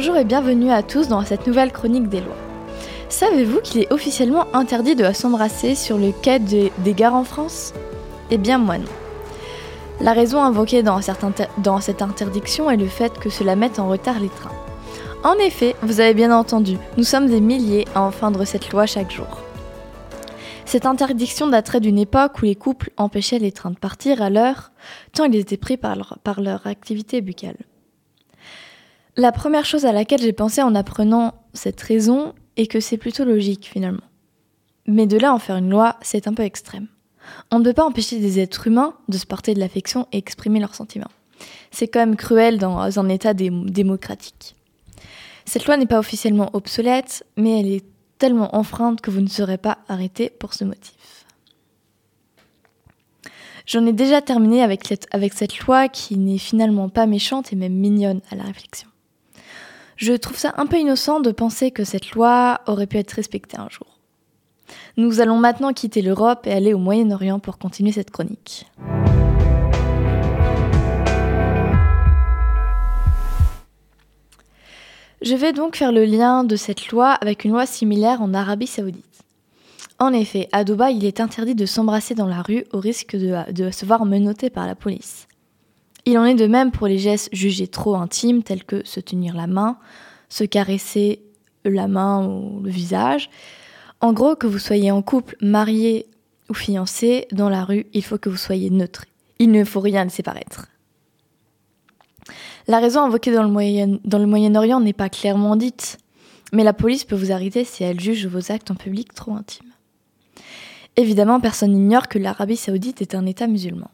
Bonjour et bienvenue à tous dans cette nouvelle chronique des lois. Savez-vous qu'il est officiellement interdit de s'embrasser sur le quai des gares en France? Eh bien moi non. La raison invoquée dans, cette interdiction est le fait que cela mette en retard les trains. En effet, vous avez bien entendu, nous sommes des milliers à enfreindre cette loi chaque jour. Cette interdiction daterait d'une époque où les couples empêchaient les trains de partir à l'heure, tant ils étaient pris par leur activité buccale. La première chose à laquelle j'ai pensé en apprenant cette raison est que c'est plutôt logique finalement. Mais de là en faire une loi, c'est un peu extrême. On ne peut pas empêcher des êtres humains de se porter de l'affection et exprimer leurs sentiments. C'est quand même cruel dans un État démocratique. Cette loi n'est pas officiellement obsolète, mais elle est tellement enfreinte que vous ne serez pas arrêté pour ce motif. J'en ai déjà terminé avec cette, avec cette loi qui n'est finalement pas méchante et même mignonne à la réflexion. Je trouve ça un peu innocent de penser que cette loi aurait pu être respectée un jour. Nous allons maintenant quitter l'Europe et aller au Moyen-Orient pour continuer cette chronique. Je vais donc faire le lien de cette loi avec une loi similaire en Arabie saoudite. En effet, à Dubaï, il est interdit de s'embrasser dans la rue au risque de, se voir menotté par la police. Il en est de même pour les gestes jugés trop intimes tels que se tenir la main, se caresser la main ou le visage. En gros, que vous soyez en couple, marié ou fiancé, dans la rue, il faut que vous soyez neutre. Il ne faut rien laisser paraître. La raison invoquée dans le, Moyen, dans le Moyen-Orient n'est pas clairement dite, mais la police peut vous arrêter si elle juge vos actes en public trop intimes. Évidemment, personne n'ignore que l'Arabie saoudite est un État musulman.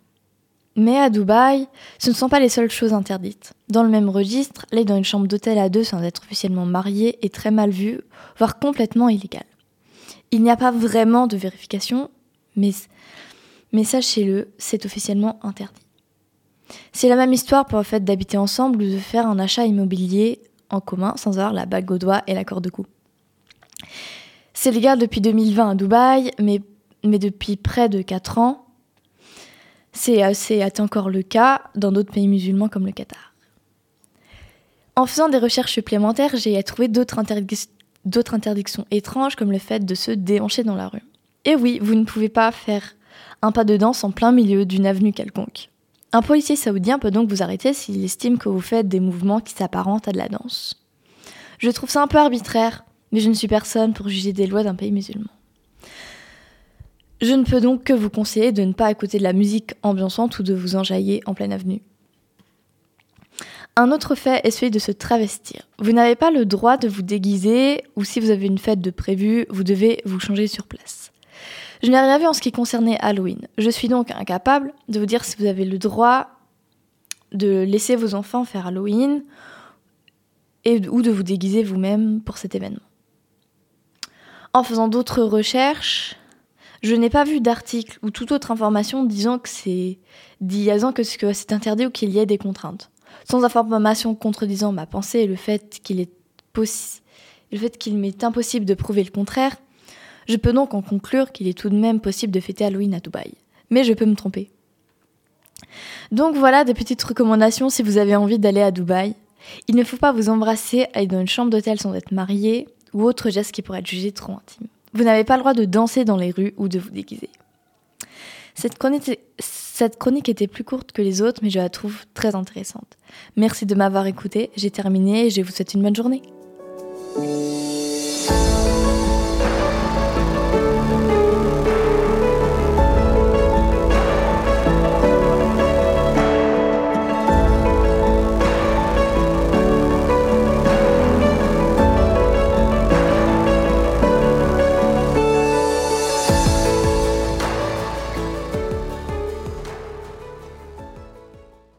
Mais à Dubaï, ce ne sont pas les seules choses interdites. Dans le même registre, aller dans une chambre d'hôtel à deux sans être officiellement marié est très mal vu, voire complètement illégal. Il n'y a pas vraiment de vérification, mais, sachez-le, c'est officiellement interdit. C'est la même histoire pour le fait d'habiter ensemble ou de faire un achat immobilier en commun sans avoir la bague au doigt et l'accord de cou. C'est légal depuis 2020 à Dubaï, mais, mais depuis près de 4 ans, c'est encore le cas dans d'autres pays musulmans comme le Qatar. En faisant des recherches supplémentaires, j'ai trouvé d'autres interdictions étranges comme le fait de se déhancher dans la rue. Et oui, vous ne pouvez pas faire un pas de danse en plein milieu d'une avenue quelconque. Un policier saoudien peut donc vous arrêter s'il estime que vous faites des mouvements qui s'apparentent à de la danse. Je trouve ça un peu arbitraire, mais je ne suis personne pour juger des lois d'un pays musulman. Je ne peux donc que vous conseiller de ne pas écouter de la musique ambiançante ou de vous enjailler en pleine avenue. Un autre fait est de se travestir. Vous n'avez pas le droit de vous déguiser ou si vous avez une fête de prévue, vous devez vous changer sur place. Je n'ai rien vu en ce qui concernait Halloween. Je suis donc incapable de vous dire si vous avez le droit de laisser vos enfants faire Halloween ou de vous déguiser vous-même pour cet événement. En faisant d'autres recherches, je n'ai pas vu d'article ou toute autre information disant que c'est disant que c'est interdit ou qu'il y ait des contraintes. Sans information contredisant ma pensée et le fait qu'il est le fait qu'il m'est impossible de prouver le contraire, je peux donc en conclure qu'il est tout de même possible de fêter Halloween à Dubaï. Mais je peux me tromper. Donc voilà des petites recommandations si vous avez envie d'aller à Dubaï. Il ne faut pas vous embrasser, aller dans une chambre d'hôtel sans être marié ou autre geste qui pourrait être jugé trop intime. Vous n'avez pas le droit de danser dans les rues ou de vous déguiser. Cette chronique, était plus courte que les autres, mais je la trouve très intéressante. Merci de m'avoir écouté, j'ai terminé et je vous souhaite une bonne journée.